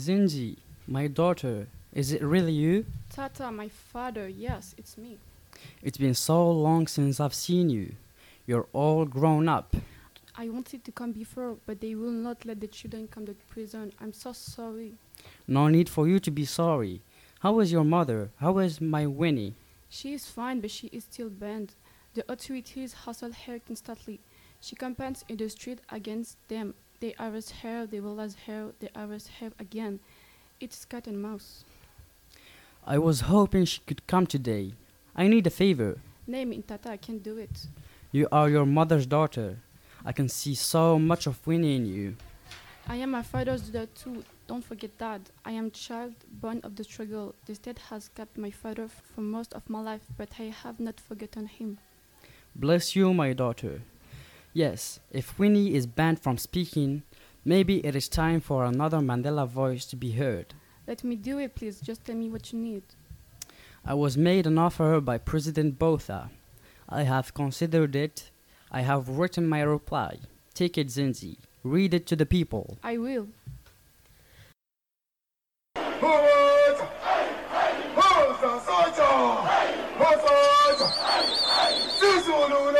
Zindzi, my daughter, is it really you? Tata, my father, yes, it's me. It's been so long since I've seen you. You're all grown up. I wanted to come before, but they will not let the children come to prison. I'm so sorry. No need for you to be sorry. How is your mother? How is my Winnie? She is fine, but she is still banned. The authorities hustle her constantly. She campaigns in the street against them. They arrest her, they release her, they arrest her again. It's cat and mouse. I was hoping she could come today. I need a favor. Name in Tata, I can't do it. You are your mother's daughter. I can see so much of Winnie in you. I am my father's daughter too. Don't forget that. I am child born of the struggle. The state has kept my father for most of my life, but I have not forgotten him. Bless you, my daughter. Yes, if Winnie is banned from speaking, maybe it is time for another Mandela voice to be heard. Let me do it, please. Just tell me what you need. I was made an offer by President Botha. I have considered it. I have written my reply. Take it, Zindzi. Read it to the people. I will. Forward! Hosa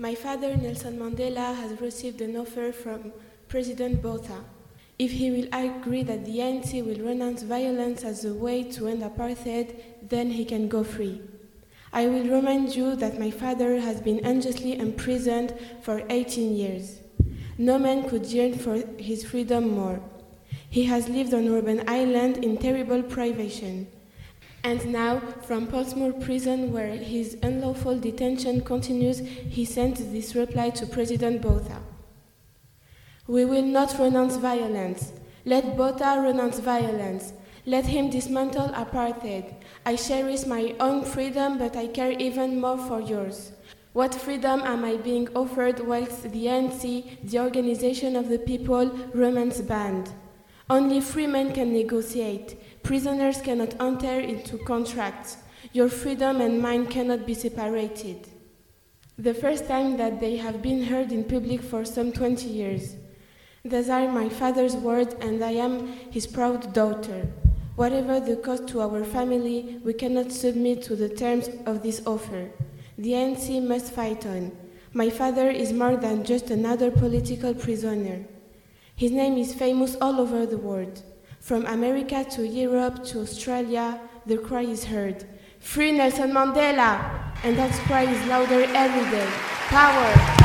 my father Nelson Mandela has received an offer from President Botha. If he will agree that the ANC will renounce violence as a way to end apartheid, then he can go free. I will remind you that my father has been unjustly imprisoned for 18 years. No man could yearn for his freedom more. He has lived on Robben Island in terrible privation. And now, from Pollsmoor prison, where his unlawful detention continues, he sent this reply to President Botha. We will not renounce violence. Let Botha renounce violence. Let him dismantle apartheid. I cherish my own freedom, but I care even more for yours. What freedom am I being offered whilst the ANC, the organization of the people, remains banned? Only free men can negotiate. Prisoners cannot enter into contracts. Your freedom and mine cannot be separated. The first time that they have been heard in public for some 20 years. These are my father's words, and I am his proud daughter. Whatever the cost to our family, we cannot submit to the terms of this offer. The ANC must fight on. My father is more than just another political prisoner. His name is famous all over the world. From America to Europe to Australia, the cry is heard. Free Nelson Mandela! And that cry is louder every day. Power!